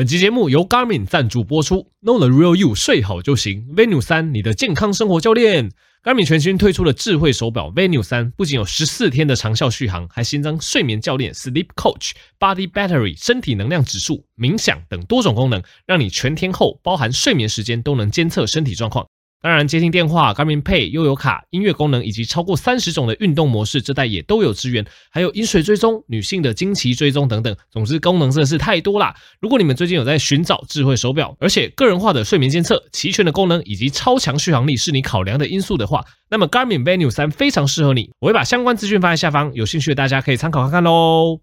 本期节目由 Garmin 赞助播出，Know the real you，睡好就行。Venue 三你的健康生活教练。Garmin 全新推出的智慧手表 Venue 三不仅有十四天的长效续航，还新增睡眠教练 Sleep Coach、Body Battery 身体能量指数、冥想等多种功能，让你全天候包含睡眠时间都能监测身体状况。当然，接听电话、Garmin Pay、悠游卡、音乐功能以及超过三十种的运动模式，这代也都有支援。还有饮水追踪、女性的经期追踪等等。总之，功能真的是太多啦。如果你们最近有在寻找智慧手表，而且个人化的睡眠监测、齐全的功能以及超强续航力是你考量的因素的话，那么 Garmin Venue 3非常适合你。我会把相关资讯放在下方，有兴趣的大家可以参考看看喽。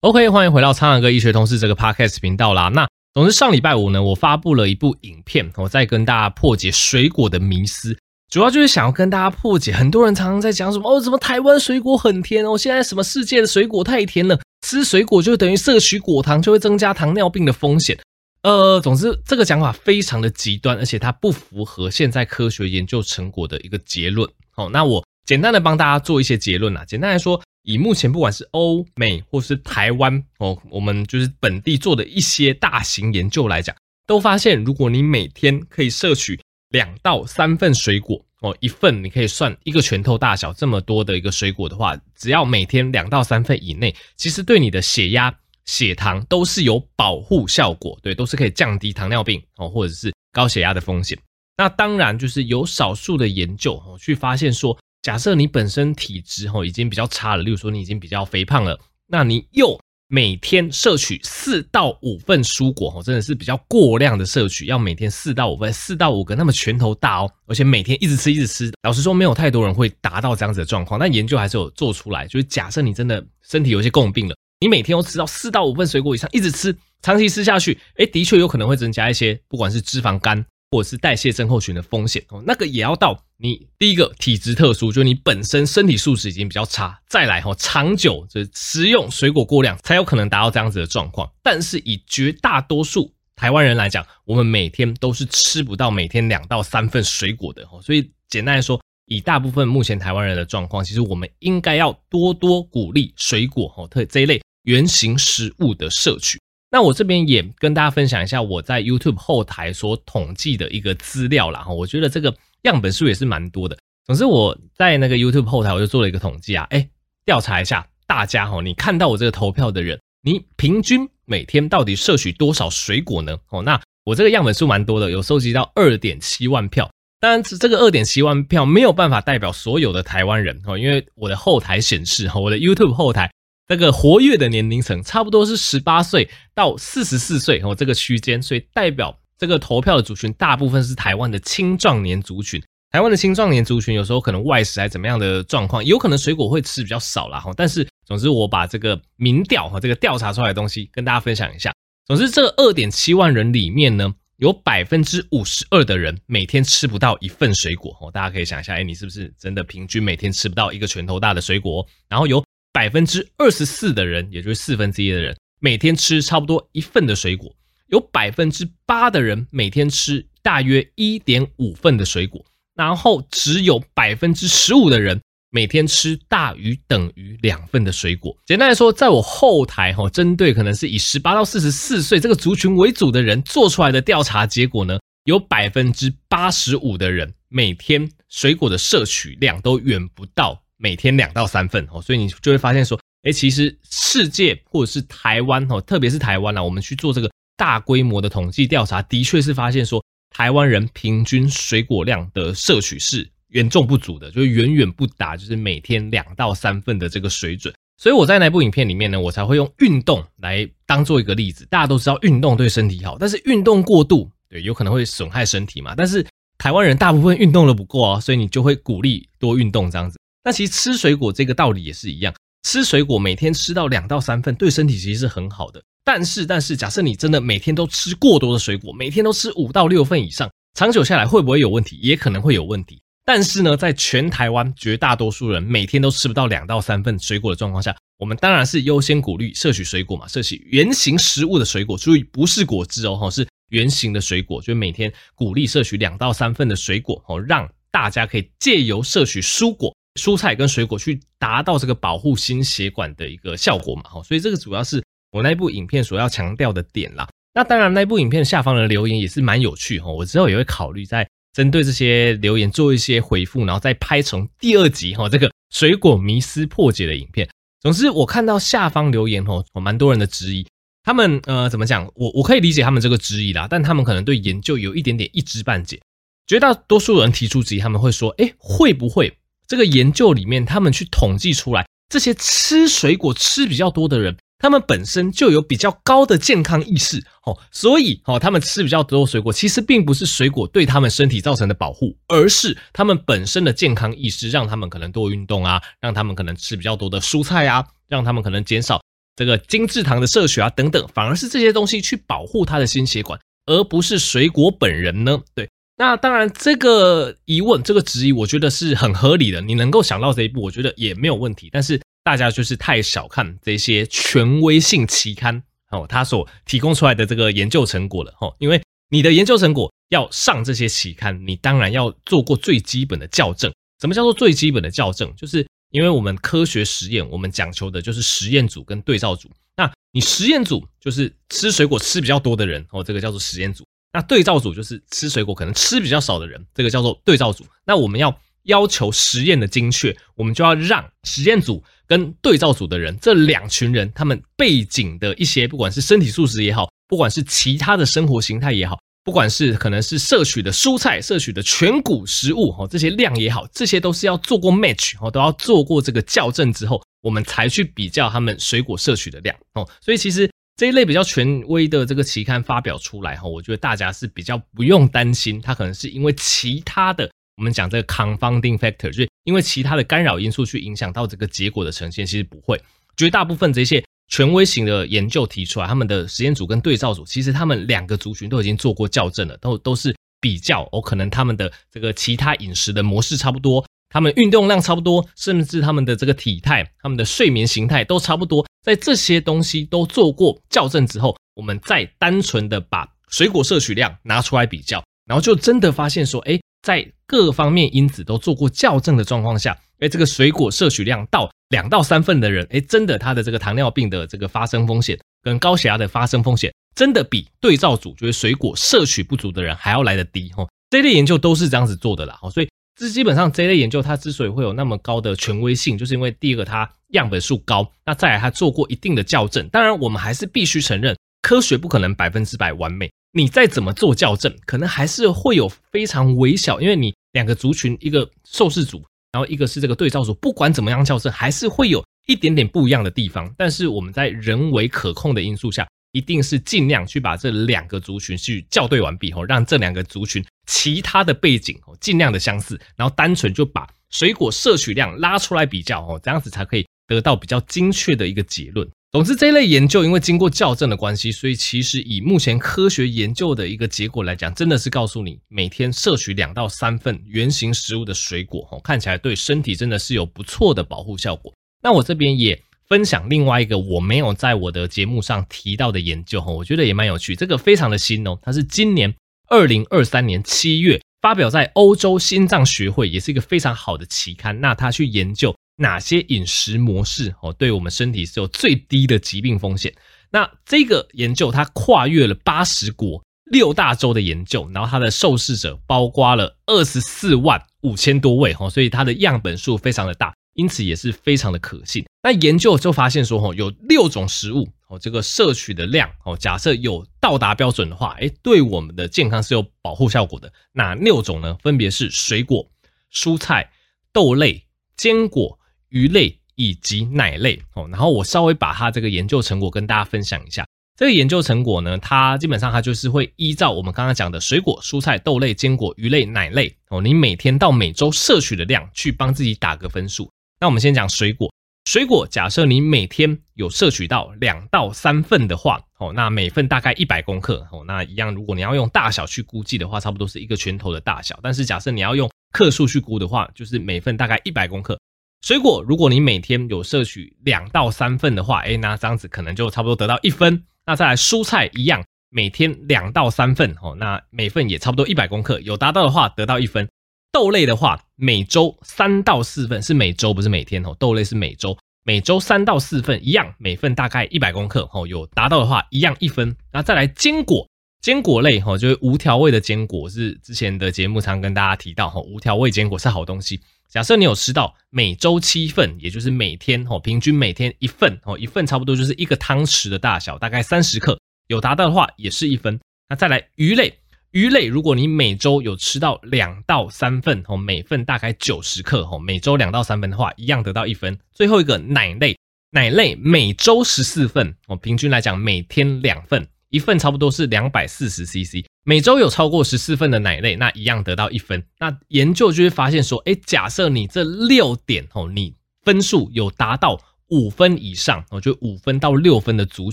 OK，欢迎回到苍狼哥医学同事这个 Podcast 频道啦。那总之，上礼拜五呢，我发布了一部影片，我在跟大家破解水果的迷思，主要就是想要跟大家破解，很多人常常在讲什么哦，怎么台湾水果很甜哦，现在什么世界的水果太甜了，吃水果就等于摄取果糖，就会增加糖尿病的风险。呃，总之这个讲法非常的极端，而且它不符合现在科学研究成果的一个结论。好，那我简单的帮大家做一些结论啊，简单来说。以目前不管是欧美或是台湾哦，我们就是本地做的一些大型研究来讲，都发现，如果你每天可以摄取两到三份水果哦，一份你可以算一个拳头大小这么多的一个水果的话，只要每天两到三份以内，其实对你的血压、血糖都是有保护效果，对，都是可以降低糖尿病哦或者是高血压的风险。那当然就是有少数的研究哦，去发现说。假设你本身体质吼已经比较差了，例如说你已经比较肥胖了，那你又每天摄取四到五份蔬果吼，真的是比较过量的摄取，要每天四到五份，四到五个，那么拳头大哦，而且每天一直吃一直吃。老实说，没有太多人会达到这样子的状况，但研究还是有做出来，就是假设你真的身体有一些共病了，你每天都吃到四到五份水果以上，一直吃，长期吃下去，诶，的确有可能会增加一些，不管是脂肪肝。或者是代谢症候群的风险哦，那个也要到你第一个体质特殊，就是你本身身体素质已经比较差，再来哈，长久就是食用水果过量，才有可能达到这样子的状况。但是以绝大多数台湾人来讲，我们每天都是吃不到每天两到三份水果的哦，所以简单来说，以大部分目前台湾人的状况，其实我们应该要多多鼓励水果哦，特这一类原型食物的摄取。那我这边也跟大家分享一下我在 YouTube 后台所统计的一个资料啦哈，我觉得这个样本数也是蛮多的。总之我在那个 YouTube 后台我就做了一个统计啊，诶，调查一下大家哈，你看到我这个投票的人，你平均每天到底摄取多少水果呢？哦，那我这个样本数蛮多的，有收集到二点七万票。当然，这个二点七万票没有办法代表所有的台湾人哦，因为我的后台显示哈，我的 YouTube 后台。这个活跃的年龄层差不多是十八岁到四十四岁哦，这个区间，所以代表这个投票的族群大部分是台湾的青壮年族群。台湾的青壮年族群有时候可能外食还怎么样的状况，有可能水果会吃比较少啦哈。但是总之我把这个民调哈，这个调查出来的东西跟大家分享一下。总之这二点七万人里面呢，有百分之五十二的人每天吃不到一份水果哦。大家可以想一下，哎，你是不是真的平均每天吃不到一个拳头大的水果？然后有。百分之二十四的人，也就是四分之一的人，每天吃差不多一份的水果；有百分之八的人每天吃大约一点五份的水果，然后只有百分之十五的人每天吃大于等于两份的水果。简单来说，在我后台哈，针对可能是以十八到四十四岁这个族群为主的人做出来的调查结果呢，有百分之八十五的人每天水果的摄取量都远不到。每天两到三份哦，所以你就会发现说，诶，其实世界或者是台湾哦，特别是台湾啊，我们去做这个大规模的统计调查，的确是发现说，台湾人平均水果量的摄取是严重不足的，就是远远不达，就是每天两到三份的这个水准。所以我在那部影片里面呢，我才会用运动来当做一个例子。大家都知道运动对身体好，但是运动过度，对，有可能会损害身体嘛。但是台湾人大部分运动的不够啊，所以你就会鼓励多运动这样子。那其实吃水果这个道理也是一样，吃水果每天吃到两到三份，对身体其实是很好的。但是，但是假设你真的每天都吃过多的水果，每天都吃五到六份以上，长久下来会不会有问题？也可能会有问题。但是呢，在全台湾绝大多数人每天都吃不到两到三份水果的状况下，我们当然是优先鼓励摄取水果嘛，摄取原型食物的水果，注意不是果汁哦，是原型的水果，就每天鼓励摄取两到三份的水果哦，让大家可以借由摄取蔬果。蔬菜跟水果去达到这个保护心血管的一个效果嘛，哈，所以这个主要是我那部影片所要强调的点啦。那当然，那部影片下方的留言也是蛮有趣哈，我之后也会考虑在针对这些留言做一些回复，然后再拍成第二集哈，这个水果迷思破解的影片。总之，我看到下方留言哈，蛮多人的质疑，他们呃怎么讲？我我可以理解他们这个质疑啦，但他们可能对研究有一点点一知半解。绝大多数人提出质疑，他们会说：诶，会不会这个研究里面他们去统计出来，这些吃水果吃比较多的人？他们本身就有比较高的健康意识，哦，所以哦，他们吃比较多水果，其实并不是水果对他们身体造成的保护，而是他们本身的健康意识让他们可能多运动啊，让他们可能吃比较多的蔬菜啊，让他们可能减少这个精制糖的摄取啊等等，反而是这些东西去保护他的心血管，而不是水果本人呢？对，那当然这个疑问，这个质疑，我觉得是很合理的，你能够想到这一步，我觉得也没有问题，但是。大家就是太小看这些权威性期刊哦，他所提供出来的这个研究成果了哦。因为你的研究成果要上这些期刊，你当然要做过最基本的校正。什么叫做最基本的校正？就是因为我们科学实验，我们讲求的就是实验组跟对照组。那你实验组就是吃水果吃比较多的人哦，这个叫做实验组。那对照组就是吃水果可能吃比较少的人，这个叫做对照组。那我们要要求实验的精确，我们就要让实验组。跟对照组的人，这两群人，他们背景的一些，不管是身体素质也好，不管是其他的生活形态也好，不管是可能是摄取的蔬菜、摄取的全谷食物，哈，这些量也好，这些都是要做过 match，哦，都要做过这个校正之后，我们才去比较他们水果摄取的量，哦，所以其实这一类比较权威的这个期刊发表出来，哈，我觉得大家是比较不用担心，它可能是因为其他的。我们讲这个 confounding factor，就是因为其他的干扰因素去影响到这个结果的呈现，其实不会。绝大部分这些权威型的研究提出来，他们的实验组跟对照组，其实他们两个族群都已经做过校正了，都都是比较哦，可能他们的这个其他饮食的模式差不多，他们运动量差不多，甚至他们的这个体态、他们的睡眠形态都差不多。在这些东西都做过校正之后，我们再单纯的把水果摄取量拿出来比较，然后就真的发现说，哎。在各方面因子都做过校正的状况下，诶，这个水果摄取量到两到三份的人，诶，真的他的这个糖尿病的这个发生风险跟高血压的发生风险，真的比对照组就是水果摄取不足的人还要来得低哈。这类研究都是这样子做的啦，所以这基本上这类研究它之所以会有那么高的权威性，就是因为第一个它样本数高，那再来它做过一定的校正。当然，我们还是必须承认，科学不可能百分之百完美。你再怎么做校正，可能还是会有非常微小，因为你两个族群，一个受试组，然后一个是这个对照组，不管怎么样校正，还是会有一点点不一样的地方。但是我们在人为可控的因素下，一定是尽量去把这两个族群去校对完毕后，让这两个族群其他的背景哦尽量的相似，然后单纯就把水果摄取量拉出来比较哦，这样子才可以得到比较精确的一个结论。总之，这一类研究因为经过校正的关系，所以其实以目前科学研究的一个结果来讲，真的是告诉你，每天摄取两到三份原型食物的水果，哦，看起来对身体真的是有不错的保护效果。那我这边也分享另外一个我没有在我的节目上提到的研究，哈，我觉得也蛮有趣，这个非常的新哦，它是今年二零二三年七月发表在欧洲心脏学会，也是一个非常好的期刊。那他去研究。哪些饮食模式哦，对我们身体是有最低的疾病风险？那这个研究它跨越了八十国六大洲的研究，然后它的受试者包括了二十四万五千多位哈，所以它的样本数非常的大，因此也是非常的可信。那研究就发现说哈，有六种食物哦，这个摄取的量哦，假设有到达标准的话，诶，对我们的健康是有保护效果的。哪六种呢？分别是水果、蔬菜、豆类、坚果。鱼类以及奶类哦，然后我稍微把它这个研究成果跟大家分享一下。这个研究成果呢，它基本上它就是会依照我们刚刚讲的水果、蔬菜、豆类、坚果、鱼类、奶类哦，你每天到每周摄取的量去帮自己打个分数。那我们先讲水果，水果假设你每天有摄取到两到三份的话哦，那每份大概一百公克哦，那一样如果你要用大小去估计的话，差不多是一个拳头的大小。但是假设你要用克数去估的话，就是每份大概一百公克。水果，如果你每天有摄取两到三份的话，诶，那这样子可能就差不多得到一分。那再来蔬菜一样，每天两到三份，哦，那每份也差不多一百公克，有达到的话得到一分。豆类的话，每周三到四份，是每周不是每天哦，豆类是每周每周三到四份一样，每份大概一百公克，哦，有达到的话一样一分。那再来坚果，坚果类，哈，就是无调味的坚果，是之前的节目常跟大家提到，哈，无调味坚果是好东西。假设你有吃到每周七份，也就是每天，哦，平均每天一份，哦，一份差不多就是一个汤匙的大小，大概三十克，有达到的话也是一分。那再来鱼类。鱼类，如果你每周有吃到两到三份，哦，每份大概九十克，哦，每周两到三份的话，一样得到一分。最后一个奶类，奶类每周十四份，哦，平均来讲每天两份，一份差不多是两百四十 CC，每周有超过十四份的奶类，那一样得到一分。那研究就会发现说，诶，假设你这六点，哦，你分数有达到五分以上，哦，就五分到六分的族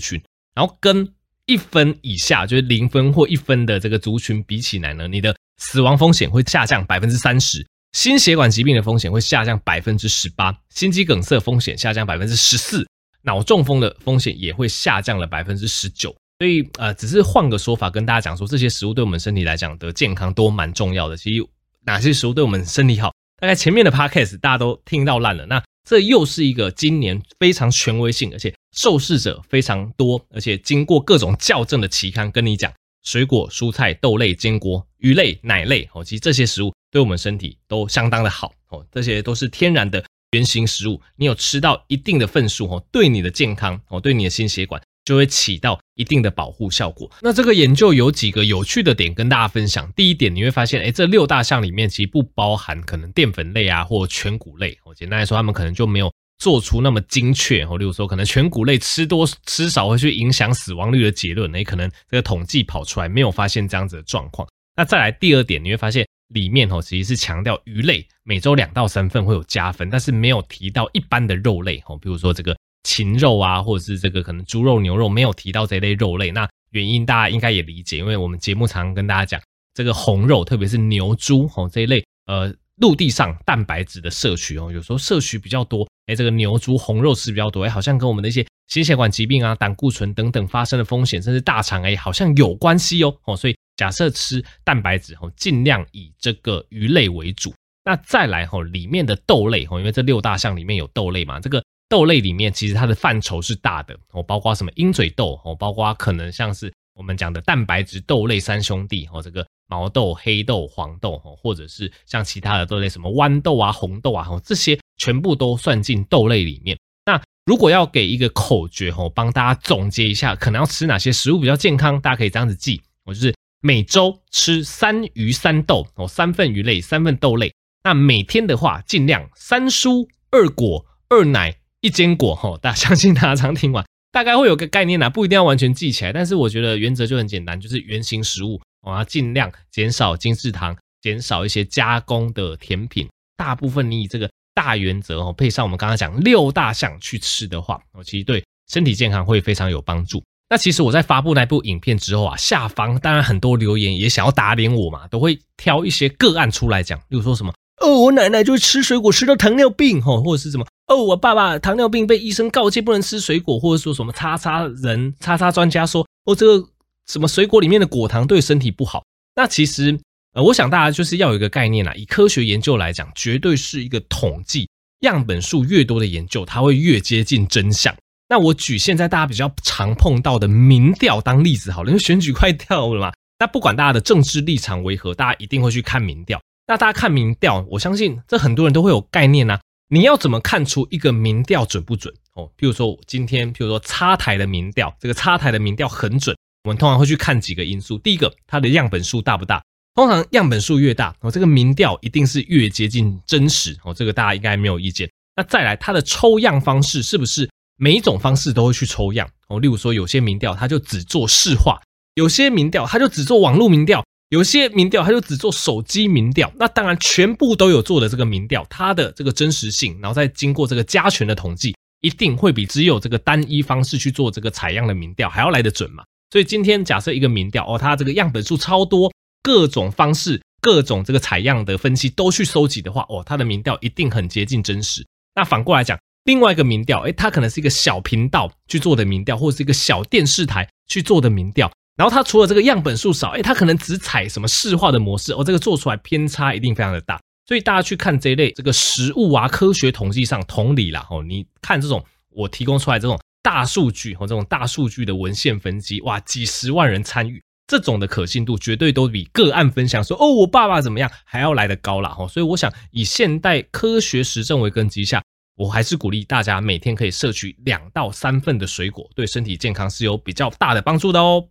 群，然后跟一分以下，就是零分或一分的这个族群比起来呢，你的死亡风险会下降百分之三十，心血管疾病的风险会下降百分之十八，心肌梗塞风险下降百分之十四，脑中风的风险也会下降了百分之十九。所以呃，只是换个说法跟大家讲说，这些食物对我们身体来讲的健康都蛮重要的。其实哪些食物对我们身体好，大概前面的 podcast 大家都听到烂了。那这又是一个今年非常权威性，而且受试者非常多，而且经过各种校正的期刊跟你讲，水果、蔬菜、豆类、坚果、鱼类、奶类，哦，其实这些食物对我们身体都相当的好，哦，这些都是天然的原型食物，你有吃到一定的份数，哦，对你的健康，哦，对你的心血管。就会起到一定的保护效果。那这个研究有几个有趣的点跟大家分享。第一点，你会发现，哎，这六大项里面其实不包含可能淀粉类啊或全谷类。我，简单来说，他们可能就没有做出那么精确。哦，例如说，可能全谷类吃多吃少会去影响死亡率的结论。哎，可能这个统计跑出来没有发现这样子的状况。那再来第二点，你会发现里面哦其实是强调鱼类每周两到三份会有加分，但是没有提到一般的肉类。哦，比如说这个。禽肉啊，或者是这个可能猪肉、牛肉没有提到这类肉类，那原因大家应该也理解，因为我们节目常常跟大家讲，这个红肉，特别是牛、猪哦这一类，呃，陆地上蛋白质的摄取哦，有时候摄取比较多，哎，这个牛、猪红肉吃比较多，哎，好像跟我们的一些心血管疾病啊、胆固醇等等发生的风险，甚至大肠癌好像有关系哦，哦，所以假设吃蛋白质哦，尽量以这个鱼类为主，那再来吼，里面的豆类吼，因为这六大项里面有豆类嘛，这个。豆类里面其实它的范畴是大的哦，包括什么鹰嘴豆哦，包括可能像是我们讲的蛋白质豆类三兄弟哦，这个毛豆、黑豆、黄豆哦，或者是像其他的豆类什么豌豆啊、红豆啊哦，这些全部都算进豆类里面。那如果要给一个口诀哦，帮大家总结一下，可能要吃哪些食物比较健康，大家可以这样子记，我就是每周吃三鱼三豆哦，三份鱼类，三份豆类。那每天的话，尽量三蔬二果二奶。一坚果哈，大家相信大家常听完，大概会有个概念呐，不一定要完全记起来，但是我觉得原则就很简单，就是原型食物，我要尽量减少精制糖，减少一些加工的甜品，大部分你以这个大原则哦，配上我们刚刚讲六大项去吃的话，哦，其实对身体健康会非常有帮助。那其实我在发布那部影片之后啊，下方当然很多留言也想要打脸我嘛，都会挑一些个案出来讲，例如说什么。哦，我奶奶就吃水果吃到糖尿病，吼，或者是什么？哦，我爸爸糖尿病被医生告诫不能吃水果，或者说什么叉叉人叉叉专家说，哦，这个什么水果里面的果糖对身体不好。那其实，呃，我想大家就是要有一个概念啦，以科学研究来讲，绝对是一个统计，样本数越多的研究，它会越接近真相。那我举现在大家比较常碰到的民调当例子好了，因为选举快到了嘛。那不管大家的政治立场为何，大家一定会去看民调。那大家看民调，我相信这很多人都会有概念呐、啊。你要怎么看出一个民调准不准哦？譬如说今天，譬如说插台的民调，这个插台的民调很准。我们通常会去看几个因素。第一个，它的样本数大不大？通常样本数越大，哦，这个民调一定是越接近真实哦。这个大家应该没有意见。那再来，它的抽样方式是不是每一种方式都会去抽样哦？例如说，有些民调它就只做市话，有些民调它就只做网络民调。有些民调，他就只做手机民调，那当然全部都有做的这个民调，它的这个真实性，然后再经过这个加权的统计，一定会比只有这个单一方式去做这个采样的民调还要来得准嘛。所以今天假设一个民调哦，它这个样本数超多，各种方式、各种这个采样的分析都去收集的话，哦，它的民调一定很接近真实。那反过来讲，另外一个民调，诶，它可能是一个小频道去做的民调，或者是一个小电视台去做的民调。然后它除了这个样本数少，诶，它可能只采什么市化的模式哦，这个做出来偏差一定非常的大。所以大家去看这一类这个食物啊，科学统计上同理啦，哦，你看这种我提供出来这种大数据和这种大数据的文献分析，哇，几十万人参与，这种的可信度绝对都比个案分享说哦，我爸爸怎么样还要来得高啦。哈。所以我想以现代科学实证为根基下。我还是鼓励大家每天可以摄取两到三份的水果，对身体健康是有比较大的帮助的哦。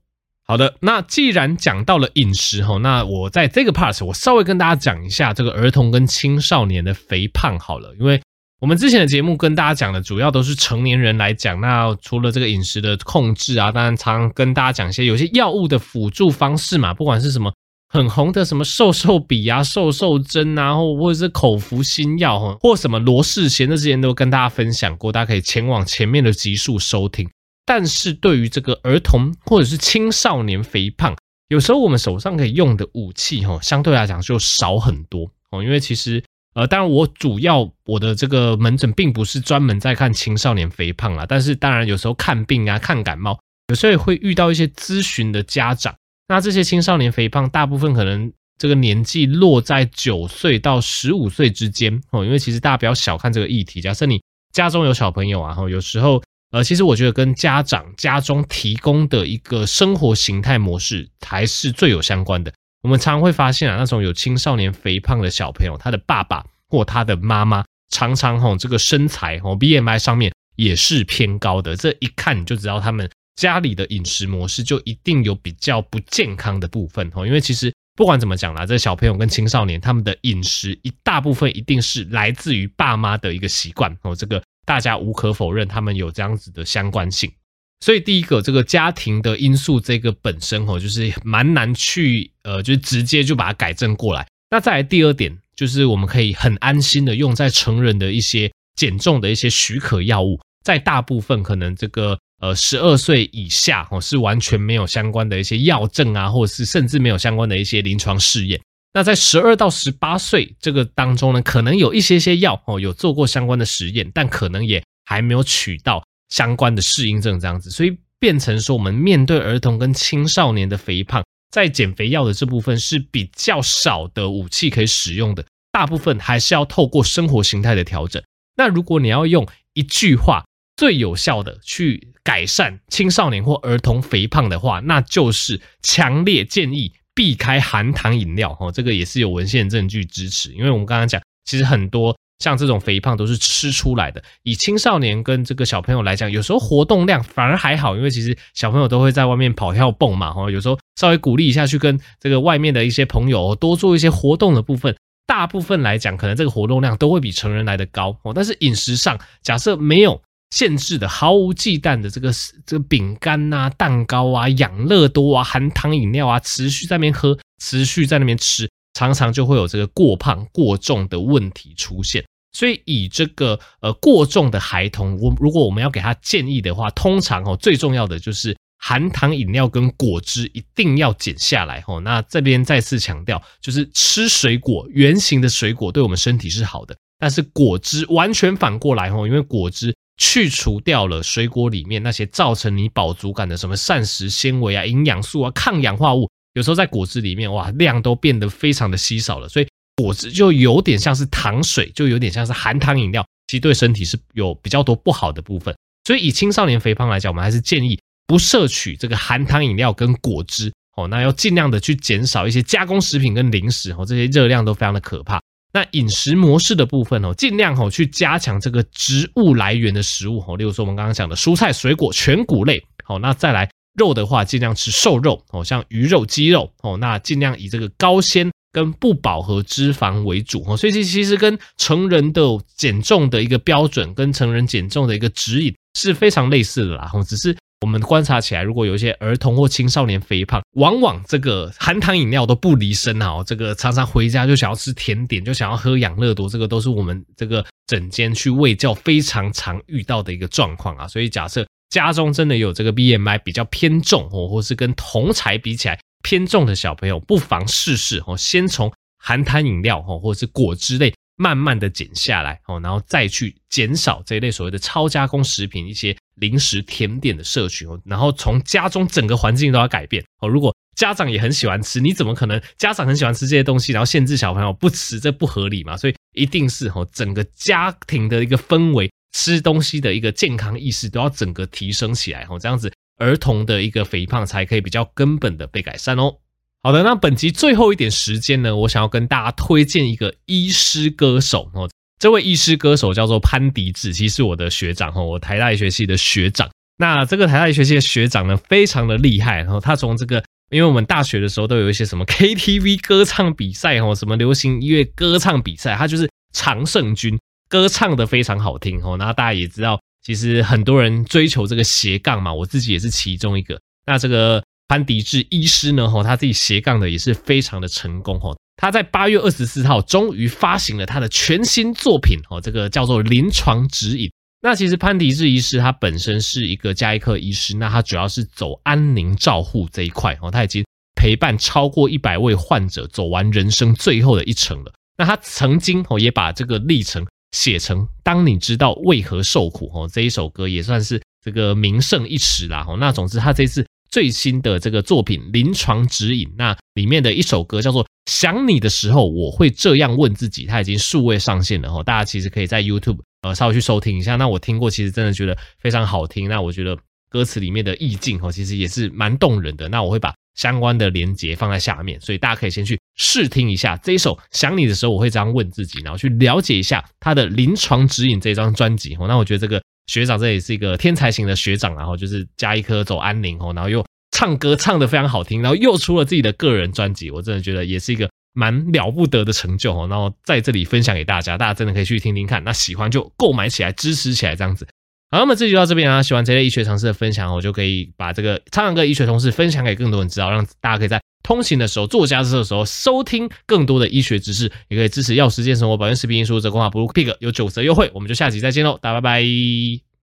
好的，那既然讲到了饮食哈，那我在这个 part 我稍微跟大家讲一下这个儿童跟青少年的肥胖好了，因为我们之前的节目跟大家讲的主要都是成年人来讲，那除了这个饮食的控制啊，当然常常跟大家讲一些有些药物的辅助方式嘛，不管是什么。很红的什么瘦瘦笔啊、瘦瘦针啊，或或者是口服新药哈，或什么罗氏鲜，这之前都跟大家分享过，大家可以前往前面的集数收听。但是对于这个儿童或者是青少年肥胖，有时候我们手上可以用的武器哈，相对来讲就少很多哦。因为其实呃，当然我主要我的这个门诊并不是专门在看青少年肥胖啦，但是当然有时候看病啊、看感冒，有时候也会遇到一些咨询的家长。那这些青少年肥胖，大部分可能这个年纪落在九岁到十五岁之间哦，因为其实大家不要小看这个议题。假设你家中有小朋友啊，哈，有时候呃，其实我觉得跟家长家中提供的一个生活形态模式才是最有相关的。我们常会发现啊，那种有青少年肥胖的小朋友，他的爸爸或他的妈妈常常哈这个身材哦 BMI 上面也是偏高的，这一看你就知道他们。家里的饮食模式就一定有比较不健康的部分哦，因为其实不管怎么讲啦，这小朋友跟青少年他们的饮食一大部分一定是来自于爸妈的一个习惯哦，这个大家无可否认，他们有这样子的相关性。所以第一个这个家庭的因素，这个本身哦，就是蛮难去呃，就是直接就把它改正过来。那再来第二点，就是我们可以很安心的用在成人的一些减重的一些许可药物，在大部分可能这个。呃，十二岁以下哦，是完全没有相关的一些药证啊，或者是甚至没有相关的一些临床试验。那在十二到十八岁这个当中呢，可能有一些些药哦，有做过相关的实验，但可能也还没有取到相关的适应症这样子。所以变成说，我们面对儿童跟青少年的肥胖，在减肥药的这部分是比较少的武器可以使用的，大部分还是要透过生活形态的调整。那如果你要用一句话，最有效的去改善青少年或儿童肥胖的话，那就是强烈建议避开含糖饮料。哦，这个也是有文献证据支持。因为我们刚刚讲，其实很多像这种肥胖都是吃出来的。以青少年跟这个小朋友来讲，有时候活动量反而还好，因为其实小朋友都会在外面跑跳蹦嘛。哈，有时候稍微鼓励一下，去跟这个外面的一些朋友多做一些活动的部分，大部分来讲，可能这个活动量都会比成人来的高。哦，但是饮食上，假设没有。限制的毫无忌惮的这个这个饼干啊、蛋糕啊、养乐多啊、含糖饮料啊，持续在那边喝，持续在那边吃，常常就会有这个过胖过重的问题出现。所以以这个呃过重的孩童，我如果我们要给他建议的话，通常哦最重要的就是含糖饮料跟果汁一定要减下来哦。那这边再次强调，就是吃水果，圆形的水果对我们身体是好的，但是果汁完全反过来哦，因为果汁。去除掉了水果里面那些造成你饱足感的什么膳食纤维啊、营养素啊、抗氧化物，有时候在果汁里面哇量都变得非常的稀少了，所以果汁就有点像是糖水，就有点像是含糖饮料，其实对身体是有比较多不好的部分。所以以青少年肥胖来讲，我们还是建议不摄取这个含糖饮料跟果汁哦，那要尽量的去减少一些加工食品跟零食哦，这些热量都非常的可怕。那饮食模式的部分哦，尽量哦去加强这个植物来源的食物哦，例如说我们刚刚讲的蔬菜、水果、全谷类。好，那再来肉的话，尽量吃瘦肉哦，像鱼肉、鸡肉哦，那尽量以这个高纤跟不饱和脂肪为主哦。所以这其实跟成人的减重的一个标准，跟成人减重的一个指引是非常类似的啦。哦，只是。我们观察起来，如果有一些儿童或青少年肥胖，往往这个含糖饮料都不离身啊。这个常常回家就想要吃甜点，就想要喝养乐多，这个都是我们这个诊间去喂教非常常遇到的一个状况啊。所以假设家中真的有这个 BMI 比较偏重哦，或是跟同侪比起来偏重的小朋友，不妨试试哦，先从含糖饮料哦，或者是果汁类慢慢的减下来哦，然后再去减少这一类所谓的超加工食品、一些零食、甜点的摄取哦，然后从家中整个环境都要改变哦。如果家长也很喜欢吃，你怎么可能家长很喜欢吃这些东西，然后限制小朋友不吃？这不合理嘛？所以一定是哦，整个家庭的一个氛围、吃东西的一个健康意识都要整个提升起来哦，这样子儿童的一个肥胖才可以比较根本的被改善哦。好的，那本集最后一点时间呢，我想要跟大家推荐一个医师歌手哦。这位医师歌手叫做潘迪志，其实是我的学长哦，我台大医学系的学长。那这个台大医学系的学长呢，非常的厉害。然后他从这个，因为我们大学的时候都有一些什么 KTV 歌唱比赛哦，什么流行音乐歌唱比赛，他就是常胜军，歌唱的非常好听哦。那大家也知道，其实很多人追求这个斜杠嘛，我自己也是其中一个。那这个。潘迪志医师呢，吼，他自己斜杠的也是非常的成功，吼，他在八月二十四号终于发行了他的全新作品，哦，这个叫做《临床指引》。那其实潘迪志医师他本身是一个加医科医师，那他主要是走安宁照护这一块，哦，他已经陪伴超过一百位患者走完人生最后的一程了。那他曾经哦也把这个历程写成《当你知道为何受苦》哦，这一首歌也算是这个名胜一时啦，吼。那总之他这次。最新的这个作品《临床指引》，那里面的一首歌叫做《想你的时候我会这样问自己》，它已经数位上线了哈，大家其实可以在 YouTube 呃稍微去收听一下。那我听过，其实真的觉得非常好听。那我觉得歌词里面的意境哈，其实也是蛮动人的。那我会把相关的连接放在下面，所以大家可以先去试听一下这一首《想你的时候我会这样问自己》，然后去了解一下他的《临床指引》这张专辑。哦那我觉得这个。学长这也是一个天才型的学长，然后就是加一颗走安宁哦，然后又唱歌唱得非常好听，然后又出了自己的个人专辑，我真的觉得也是一个蛮了不得的成就哦。然后在这里分享给大家，大家真的可以去听听看，那喜欢就购买起来支持起来这样子。好，那么这集就到这边啊，喜欢这类医学常识的分享，我就可以把这个苍蓝鸽医学常识分享给更多人知道，让大家可以在通行的时候、做家事的时候收听更多的医学知识，也可以支持药师健生活保健食品艺术折扣码 Blue Pig 有九折优惠，我们就下集再见喽，大家拜拜。